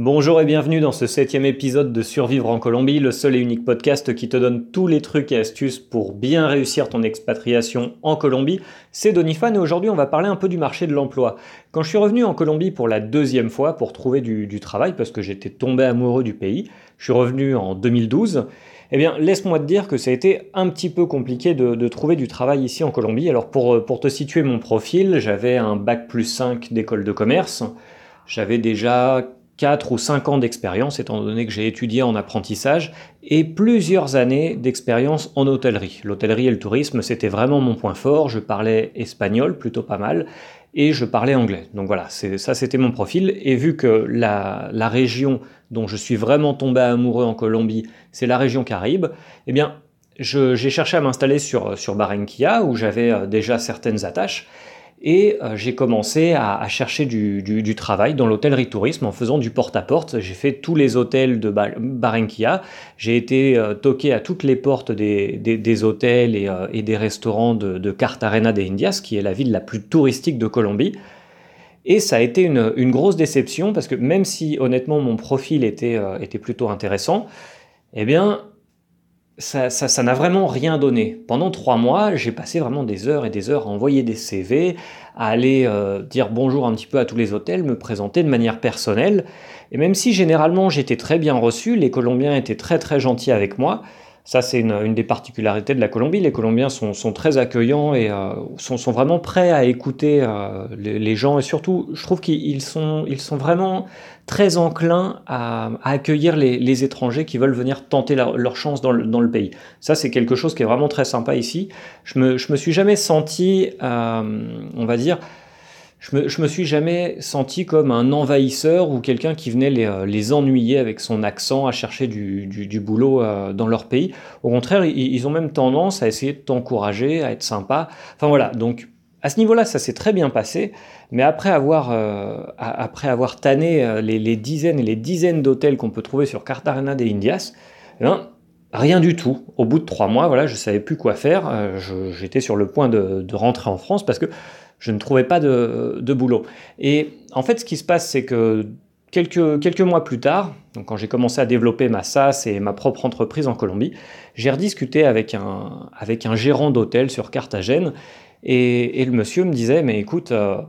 Bonjour et bienvenue dans ce septième épisode de Survivre en Colombie, le seul et unique podcast qui te donne tous les trucs et astuces pour bien réussir ton expatriation en Colombie. C'est Donifan et aujourd'hui on va parler un peu du marché de l'emploi. Quand je suis revenu en Colombie pour la deuxième fois pour trouver du, travail parce que j'étais tombé amoureux du pays, je suis revenu en 2012. Eh bien, laisse-moi te dire que ça a été un petit peu compliqué de, trouver du travail ici en Colombie. Alors, pour, pour te situer mon profil, j'avais un bac plus 5 d'école de commerce. J'avais déjà 4 ou 5 ans d'expérience, étant donné que j'ai étudié en apprentissage, et plusieurs années d'expérience en hôtellerie. L'hôtellerie et le tourisme, c'était vraiment mon point fort. Je parlais espagnol, plutôt pas mal, et je parlais anglais. Donc voilà, ça c'était mon profil. Et vu que la, région dont je suis vraiment tombé amoureux en Colombie, c'est la région Caraïbe, eh bien, j'ai cherché à m'installer sur, sur où j'avais euh, déjà certaines attaches. Et euh, j'ai commencé à, chercher du, travail dans l'hôtellerie tourisme en faisant du porte-à-porte. J'ai fait tous les hôtels de Barranquilla. J'ai été euh, toqué à toutes les portes des, hôtels euh, et, des restaurants de, Cartagena de Indias, qui est la ville la plus touristique de Colombie. Et ça a été une, grosse déception parce que même si honnêtement mon profil était plutôt intéressant, eh bien ça n'a vraiment rien donné. Pendant trois mois, j'ai passé vraiment des heures et des heures à envoyer des CV, à aller euh, dire bonjour un petit peu à tous les hôtels, me présenter de manière personnelle. Et même si généralement j'étais très bien reçu, les Colombiens étaient très très gentils avec moi, ça, c'est une, des particularités de la Colombie. Les Colombiens sont, très accueillants et euh, sont, vraiment prêts à écouter euh, les, gens. Et surtout, je trouve qu'ils sont, ils sont vraiment très enclins à, accueillir les, étrangers qui veulent venir tenter leur, chance dans le, pays. Ça, c'est quelque chose qui est vraiment très sympa ici. Je me, me suis jamais senti, euh, on va dire, je me, suis jamais senti comme un envahisseur ou quelqu'un qui venait les, euh, ennuyer avec son accent à chercher du, boulot euh, dans leur pays. Au contraire, ils, ont même tendance à essayer de t'encourager, à être sympa. Enfin voilà, donc à ce niveau-là, ça s'est très bien passé, mais après avoir, euh, après avoir tanné les, dizaines et les dizaines d'hôtels qu'on peut trouver sur Cartagena de Indias, eh ben, rien du tout. Au bout de trois mois, voilà, je savais plus quoi faire. J'étais sur le point de, de, rentrer en France parce que je ne trouvais pas de, boulot. Et en fait, ce qui se passe, c'est que quelques, quelques mois plus tard, donc quand j'ai commencé à développer ma SAS et ma propre entreprise en Colombie, j'ai rediscuté avec un, avec un gérant d'hôtel sur Carthagène. Et, le monsieur me disait, mais écoute, euh,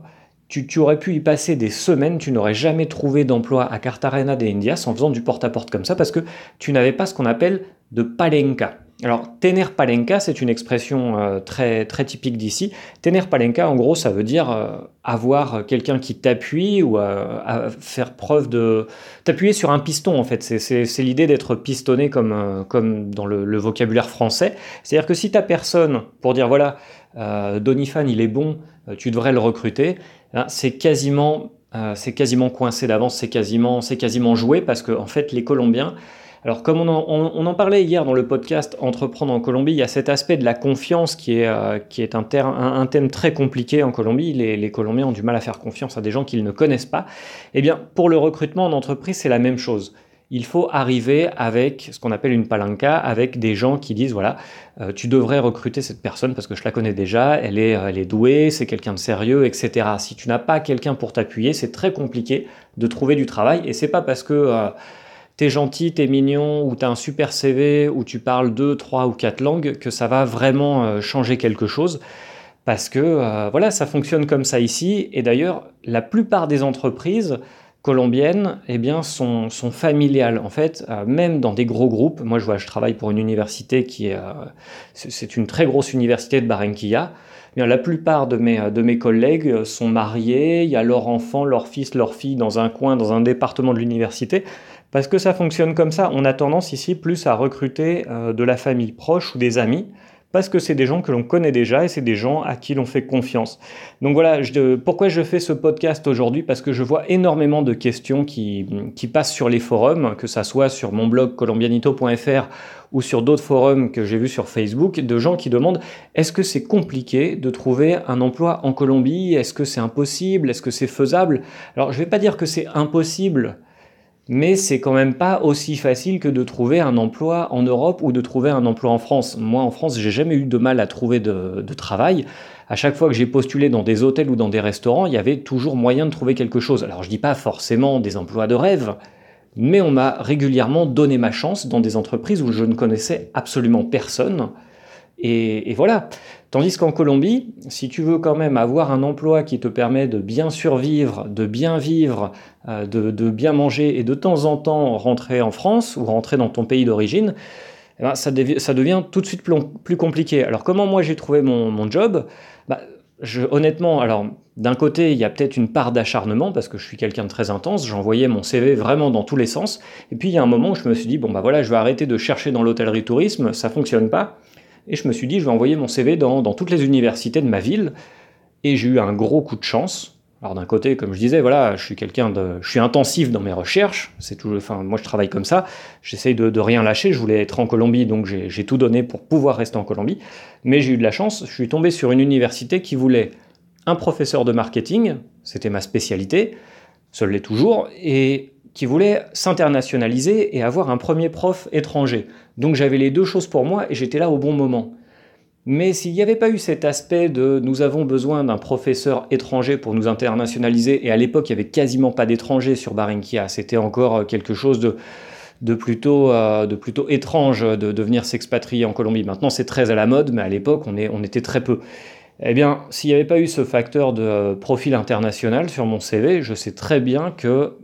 tu, tu, aurais pu y passer des semaines, tu n'aurais jamais trouvé d'emploi à Cartagena de Indias en faisant du porte-à-porte comme ça, parce que tu n'avais pas ce qu'on appelle de palenca. Alors, tener palenka, c'est une expression euh, très, très typique d'ici. Tener palenka, en gros, ça veut dire euh, avoir quelqu'un qui t'appuie ou euh, faire preuve de. t'appuyer sur un piston, en fait. C'est l'idée d'être pistonné comme, comme dans le, vocabulaire français. C'est-à-dire que si t'as personne pour dire voilà, Donifan, il est bon, tu devrais le recruter, hein, c'est quasiment, c'est quasiment coincé d'avance, c'est quasiment, quasiment joué parce que, en fait, les Colombiens alors comme on en, parlait hier dans le podcast Entreprendre en Colombie, il y a cet aspect de la confiance qui est, euh, qui est un, thème très compliqué en Colombie. Les, Colombiens ont du mal à faire confiance à des gens qu'ils ne connaissent pas. Eh bien, pour le recrutement en entreprise, c'est la même chose. Il faut arriver avec ce qu'on appelle une palanca, avec des gens qui disent voilà, euh, tu devrais recruter cette personne parce que je la connais déjà, elle est, elle est douée, c'est quelqu'un de sérieux, etc. Si tu n'as pas quelqu'un pour t'appuyer, c'est très compliqué de trouver du travail et c'est pas parce que euh, t'es gentil, t'es mignon, ou t'as un super CV, ou tu parles deux, trois ou quatre langues, que ça va vraiment euh, changer quelque chose. Parce que euh, voilà, ça fonctionne comme ça ici. Et d'ailleurs, la plupart des entreprises colombiennes eh bien, sont, familiales. En fait, euh, même dans des gros groupes, moi je, vois, je travaille pour une université qui est, c'est une très grosse université de Barranquilla. Eh bien, la plupart de mes, de mes collègues sont mariés, il y a leur enfant, leur fils, leur fille dans un coin, dans un département de l'université. Parce que ça fonctionne comme ça, on a tendance ici plus à recruter euh, de la famille proche ou des amis, parce que c'est des gens que l'on connaît déjà et c'est des gens à qui l'on fait confiance. Donc voilà, pourquoi je fais ce podcast aujourd'hui? Parce que je vois énormément de questions qui, passent sur les forums, que ça soit sur mon blog colombianito.fr ou sur d'autres forums que j'ai vus sur Facebook, de gens qui demandent est-ce que c'est compliqué de trouver un emploi en Colombie? Est-ce que c'est impossible? Est-ce que c'est faisable? Alors je ne vais pas dire que c'est impossible mais c'est quand même pas aussi facile que de trouver un emploi en Europe ou de trouver un emploi en France. Moi, en France, j'ai jamais eu de mal à trouver de, travail. À chaque fois que j'ai postulé dans des hôtels ou dans des restaurants, il y avait toujours moyen de trouver quelque chose. Alors, je dis pas forcément des emplois de rêve, mais on m'a régulièrement donné ma chance dans des entreprises où je ne connaissais absolument personne. Et, voilà. Tandis qu'en Colombie, si tu veux quand même avoir un emploi qui te permet de bien survivre, de bien vivre, euh, de, bien manger et de temps en temps rentrer en France ou rentrer dans ton pays d'origine, eh ben, ça, devient tout de suite plus, compliqué. Alors comment moi j'ai trouvé mon, job? Bah, honnêtement, alors d'un côté, il y a peut-être une part d'acharnement parce que je suis quelqu'un de très intense, j'envoyais mon CV vraiment dans tous les sens. Et puis il y a un moment où je me suis dit, bon bah voilà, je vais arrêter de chercher dans l'hôtellerie tourisme, ça fonctionne pas. Et je me suis dit, je vais envoyer mon CV dans, toutes les universités de ma ville. Et j'ai eu un gros coup de chance. Alors d'un côté, comme je disais, voilà, je suis quelqu'un de, je suis intensif dans mes recherches. C'est tout, enfin, moi je travaille comme ça. J'essaye de, rien lâcher. Je voulais être en Colombie, donc j'ai tout donné pour pouvoir rester en Colombie. Mais j'ai eu de la chance. Je suis tombé sur une université qui voulait un professeur de marketing. C'était ma spécialité. Seul l'est toujours. Et qui voulait s'internationaliser et avoir un premier prof étranger. Donc j'avais les deux choses pour moi et j'étais là au bon moment. Mais s'il n'y avait pas eu cet aspect de nous avons besoin d'un professeur étranger pour nous internationaliser, et à l'époque il n'y avait quasiment pas d'étrangers sur Barinkia, c'était encore euh, quelque chose de, plutôt, euh, de plutôt étrange de, de venir s'expatrier en Colombie. Maintenant c'est très à la mode, mais à l'époque on, on était très peu. Eh bien, s'il n'y avait pas eu ce facteur de euh, profil international sur mon CV, je sais très bien que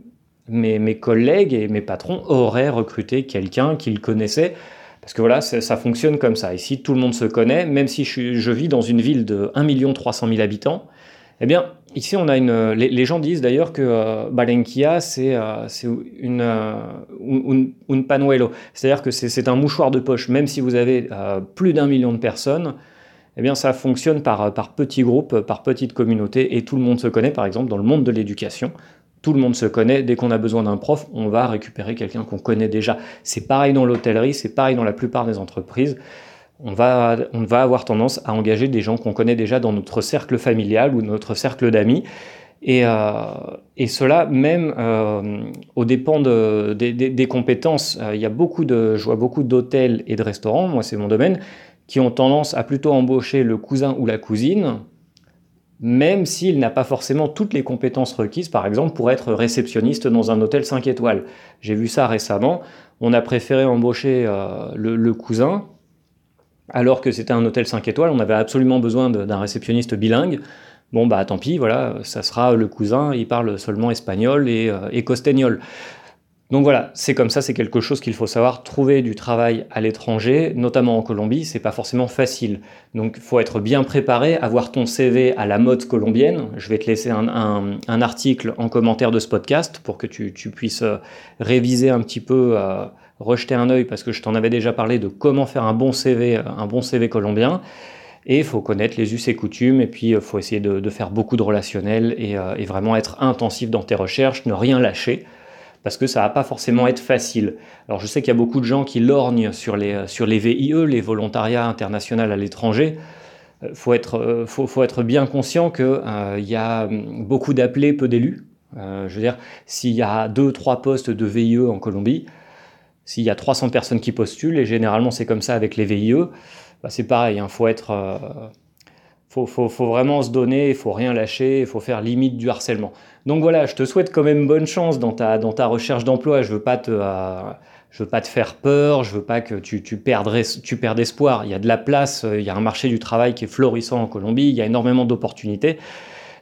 mes, collègues et mes patrons auraient recruté quelqu'un qu'ils connaissaient. Parce que voilà, ça fonctionne comme ça. Ici, tout le monde se connaît, même si je, vis dans une ville de 1 300 000 habitants. Eh bien, ici, on a une. Les, gens disent d'ailleurs que euh, Balenquia, c'est euh, une, euh, un, panuelo. C'est-à-dire que c'est un mouchoir de poche. Même si vous avez plus d'un million de personnes, eh bien, ça fonctionne par, par petits groupes, par petites communautés, et tout le monde se connaît, par exemple, dans le monde de l'éducation tout le monde se connaît. Dès qu'on a besoin d'un prof, on va récupérer quelqu'un qu'on connaît déjà. C'est pareil dans l'hôtellerie, c'est pareil dans la plupart des entreprises. On va, on va avoir tendance à engager des gens qu'on connaît déjà dans notre cercle familial ou notre cercle d'amis. Et, euh, cela même euh, au dépend de, des, compétences. Euh, il y a beaucoup de, je vois beaucoup d'hôtels et de restaurants, moi c'est mon domaine, qui ont tendance à plutôt embaucher le cousin ou la cousine même s'il n'a pas forcément toutes les compétences requises, par exemple, pour être réceptionniste dans un hôtel 5 étoiles. J'ai vu ça récemment. On a préféré embaucher euh, le, cousin, alors que c'était un hôtel 5 étoiles. On avait absolument besoin d'un réceptionniste bilingue. Bon, bah tant pis, voilà, ça sera le cousin, il parle seulement espagnol et, euh. Donc voilà, c'est comme ça, c'est quelque chose qu'il faut savoir. Trouver du travail à l'étranger, notamment en Colombie, c'est pas forcément facile. Donc il faut être bien préparé, avoir ton CV à la mode colombienne. Je vais te laisser un, article en commentaire de ce podcast pour que tu, puisses euh, réviser un petit peu, euh, rejeter un œil, parce que je t'en avais déjà parlé de comment faire un bon CV, un bon CV colombien. Et il faut connaître les us et coutumes, et puis il faut essayer de, faire beaucoup de relationnel euh, et vraiment être intensif dans tes recherches, ne rien lâcher parce que ça va pas forcément être facile. Alors je sais qu'il y a beaucoup de gens qui lorgnent sur les, sur les VIE, les volontariats internationaux à l'étranger. Il euh, faut être, euh, faut, faut être bien conscient qu'il euh, y a beaucoup d'appelés, peu d'élus. je veux dire, s'il y a deux, trois postes de VIE en Colombie, s'il y a 300 personnes qui postulent, et généralement c'est comme ça avec les VIE, bah, c'est pareil, il hein, faut être faut, faut, faut, vraiment se donner, il faut rien lâcher, il faut faire limite du harcèlement. Donc voilà, je te souhaite quand même bonne chance dans ta, dans ta recherche d'emploi. Je veux pas te, euh, je veux pas te faire peur, je veux pas que tu, tu, tu perdes espoir. Il y a de la place, il y a un marché du travail qui est florissant en Colombie, il y a énormément d'opportunités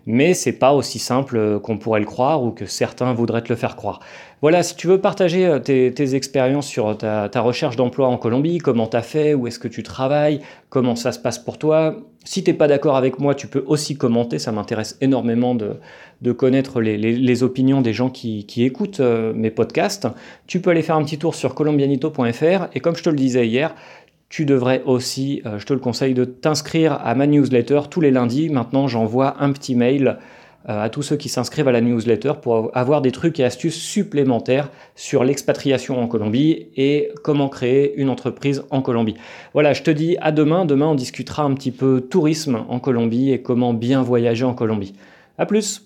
mais c'est pas aussi simple qu'on pourrait le croire ou que certains voudraient te le faire croire. Voilà, si tu veux partager euh, tes, expériences sur ta, recherche d'emploi en Colombie, comment tu as fait, où est-ce que tu travailles, comment ça se passe pour toi. Si tu n'es pas d'accord avec moi, tu peux aussi commenter, ça m'intéresse énormément de, connaître les, opinions des gens qui, écoutent euh, mes podcasts. Tu peux aller faire un petit tour sur colombianito.fr et comme je te le disais hier, tu devrais aussi, euh, je te le conseille, de t'inscrire à ma newsletter tous les lundis. Maintenant, j'envoie un petit mail euh, à tous ceux qui s'inscrivent à la newsletter pour avoir des trucs et astuces supplémentaires sur l'expatriation en Colombie et comment créer une entreprise en Colombie. Voilà, je te dis à demain. Demain, on discutera un petit peu tourisme en Colombie et comment bien voyager en Colombie. À plus!